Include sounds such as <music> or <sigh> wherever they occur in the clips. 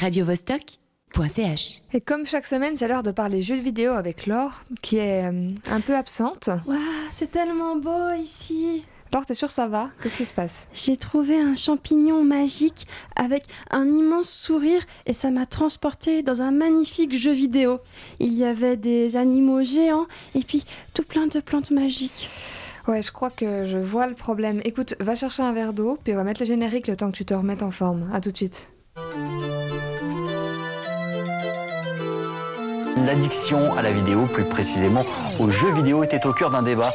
radiovostok.ch. Et comme chaque semaine, c'est l'heure de parler jeux vidéo avec Laure, qui est euh, un peu absente. Waouh, c'est tellement beau ici. Laure, t'es sûre ça va? Qu'est-ce qui se passe? J'ai trouvé un champignon magique avec un immense sourire et ça m'a transporté dans un magnifique jeu vidéo. Il y avait des animaux géants et puis tout plein de plantes magiques. Ouais, je crois que je vois le problème. Écoute, va chercher un verre d'eau, puis on va mettre le générique le temps que tu te remettes en forme. À tout de suite. L'addiction à la vidéo, plus précisément aux jeux vidéo, était au cœur d'un débat.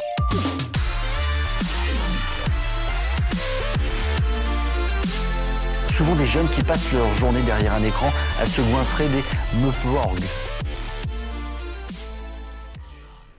Souvent des jeunes qui passent leur journée derrière un écran à se goinfrer des meuporgs.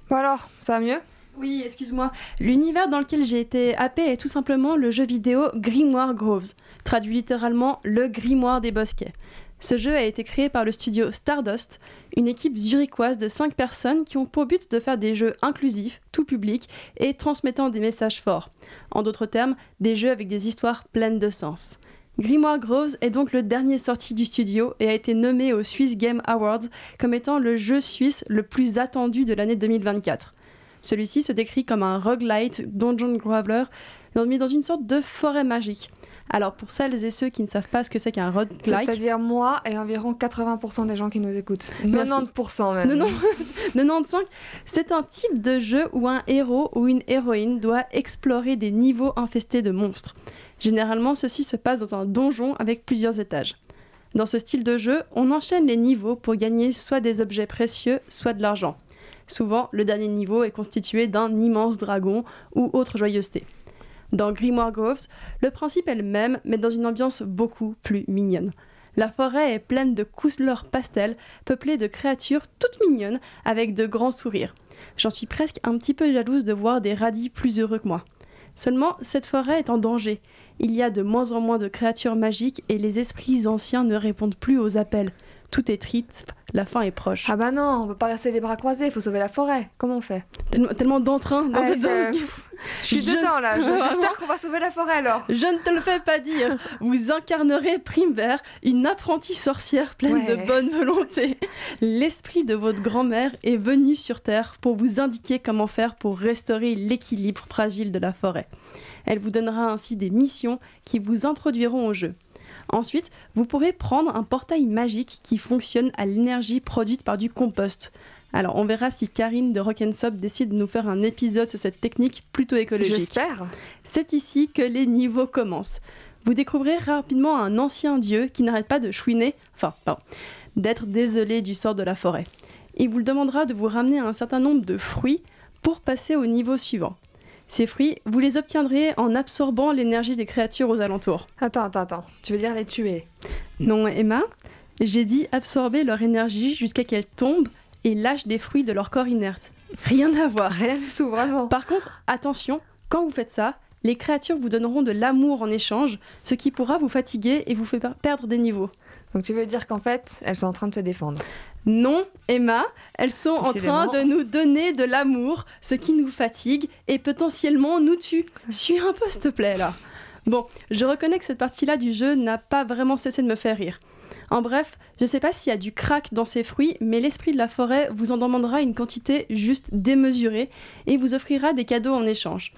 Bon alors, ça va mieux? Oui, excuse-moi. L'univers dans lequel j'ai été happé est tout simplement le jeu vidéo Grimoire Groves, traduit littéralement le grimoire des bosquets. Ce jeu a été créé par le studio Stardust, une équipe zurichoise de 5 personnes qui ont pour but de faire des jeux inclusifs, tout public et transmettant des messages forts. En d'autres termes, des jeux avec des histoires pleines de sens. Grimoire Groves est donc le dernier sorti du studio et a été nommé aux Swiss Game Awards comme étant le jeu suisse le plus attendu de l'année 2024. Celui-ci se décrit comme un roguelite dungeon graveler mis dans une sorte de forêt magique. Alors pour celles et ceux qui ne savent pas ce que c'est qu'un roguelike, C'est-à-dire moi et environ 80% des gens qui nous écoutent. Merci. 90% même. non, non, 95, c'est un type de jeu où un héros ou une héroïne doit explorer des niveaux infestés de monstres. Généralement, ceci se passe dans un donjon avec plusieurs étages. Dans ce style de jeu, on enchaîne les niveaux pour gagner soit des objets précieux, soit de l'argent. Souvent, le dernier niveau est constitué d'un immense dragon ou autre joyeuseté. Dans Grimoire Groves, le principe est le même, mais dans une ambiance beaucoup plus mignonne. La forêt est pleine de couleurs pastel, peuplée de créatures toutes mignonnes avec de grands sourires. J'en suis presque un petit peu jalouse de voir des radis plus heureux que moi. Seulement, cette forêt est en danger. Il y a de moins en moins de créatures magiques et les esprits anciens ne répondent plus aux appels. Tout est triste, la fin est proche. Ah bah non, on peut pas rester les bras croisés, faut sauver la forêt. Comment on fait? Tellement, tellement d'entrain dans cette zone. <laughs> Je suis Je- dedans là, Je- j'espère qu'on va sauver la forêt alors. Je ne te le fais pas dire. Vous incarnerez Primevère, une apprentie sorcière pleine Ouais. de bonne volonté. L'esprit de votre grand-mère est venu sur Terre pour vous indiquer comment faire pour restaurer l'équilibre fragile de la forêt. Elle vous donnera ainsi des missions qui vous introduiront au jeu. Ensuite, vous pourrez prendre un portail magique qui fonctionne à l'énergie produite par du compost. Alors, on verra si Karine de Rock'n'Sop décide de nous faire un épisode sur cette technique plutôt écologique. J'espère. C'est ici que les niveaux commencent. Vous découvrirez rapidement un ancien dieu qui n'arrête pas de chouiner, enfin, pardon, d'être désolé du sort de la forêt. Il vous demandera de vous ramener un certain nombre de fruits pour passer au niveau suivant. Ces fruits, vous les obtiendrez en absorbant l'énergie des créatures aux alentours. Attends, attends, attends. Tu veux dire les tuer? Non, Emma, j'ai dit absorber leur énergie jusqu'à qu'elles tombent et lâchent des fruits de leur corps inerte. Rien à voir. Rien du tout, vraiment. Par contre, attention, quand vous faites ça, les créatures vous donneront de l'amour en échange, ce qui pourra vous fatiguer et vous faire per- perdre des niveaux. Donc tu veux dire qu'en fait, elles sont en train de se défendre. Non, Emma, elles sont en train de nous donner de l'amour, ce qui nous fatigue et potentiellement nous tue. Suis un peu, s'il te plaît, là. Bon, je reconnais que cette partie-là du jeu n'a pas vraiment cessé de me faire rire. En bref, je sais pas s'il y a du crack dans ces fruits, mais l'esprit de la forêt vous en demandera une quantité juste démesurée et vous offrira des cadeaux en échange.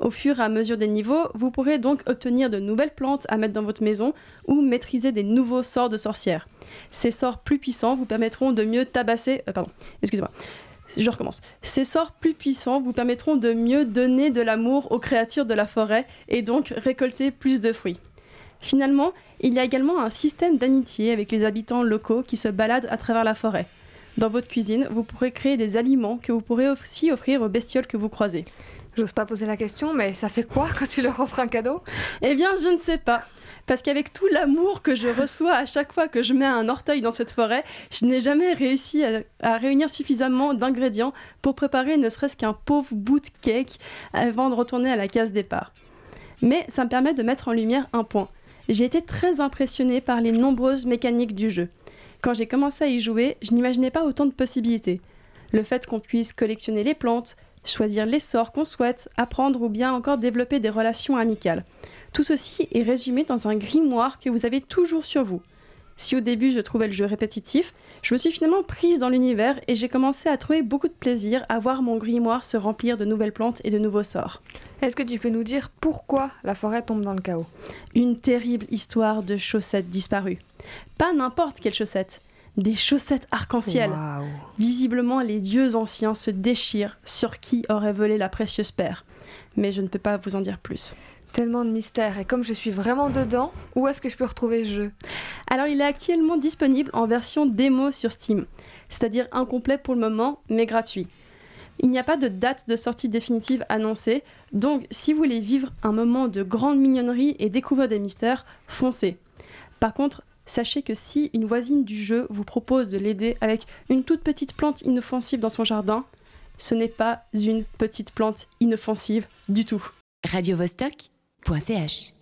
Au fur et à mesure des niveaux, vous pourrez donc obtenir de nouvelles plantes à mettre dans votre maison ou maîtriser des nouveaux sorts de sorcières. Ces sorts plus puissants vous permettront de mieux tabasser. euh, pardon, excusez-moi. Je recommence. Ces sorts plus puissants vous permettront de mieux donner de l'amour aux créatures de la forêt et donc récolter plus de fruits. Finalement, il y a également un système d'amitié avec les habitants locaux qui se baladent à travers la forêt. Dans votre cuisine, vous pourrez créer des aliments que vous pourrez aussi offrir aux bestioles que vous croisez. J'ose pas poser la question, mais ça fait quoi quand tu leur offres un cadeau? Eh bien, je ne sais pas. Parce qu'avec tout l'amour que je reçois à chaque fois que je mets un orteil dans cette forêt, je n'ai jamais réussi à, à réunir suffisamment d'ingrédients pour préparer ne serait-ce qu'un pauvre bout de cake avant de retourner à la case départ. Mais ça me permet de mettre en lumière un point. J'ai été très impressionnée par les nombreuses mécaniques du jeu. Quand j'ai commencé à y jouer, je n'imaginais pas autant de possibilités. Le fait qu'on puisse collectionner les plantes, choisir les sorts qu'on souhaite, apprendre ou bien encore développer des relations amicales. Tout ceci est résumé dans un grimoire que vous avez toujours sur vous. Si au début je trouvais le jeu répétitif, je me suis finalement prise dans l'univers et j'ai commencé à trouver beaucoup de plaisir à voir mon grimoire se remplir de nouvelles plantes et de nouveaux sorts. Est-ce que tu peux nous dire pourquoi la forêt tombe dans le chaos? Une terrible histoire de chaussettes disparues. Pas n'importe quelle chaussette, des chaussettes arc-en-ciel. Visiblement, les dieux anciens se déchirent sur qui aurait volé la précieuse paire. Mais je ne peux pas vous en dire plus. Tellement de mystères. Et comme je suis vraiment dedans, où est-ce que je peux retrouver ce jeu? Alors, il est actuellement disponible en version démo sur Steam, c'est-à-dire incomplet pour le moment, mais gratuit. Il n'y a pas de date de sortie définitive annoncée, donc si vous voulez vivre un moment de grande mignonnerie et découvrir des mystères, foncez. Par contre, sachez que si une voisine du jeu vous propose de l'aider avec une toute petite plante inoffensive dans son jardin, ce n'est pas une petite plante inoffensive du tout. radiovostok.ch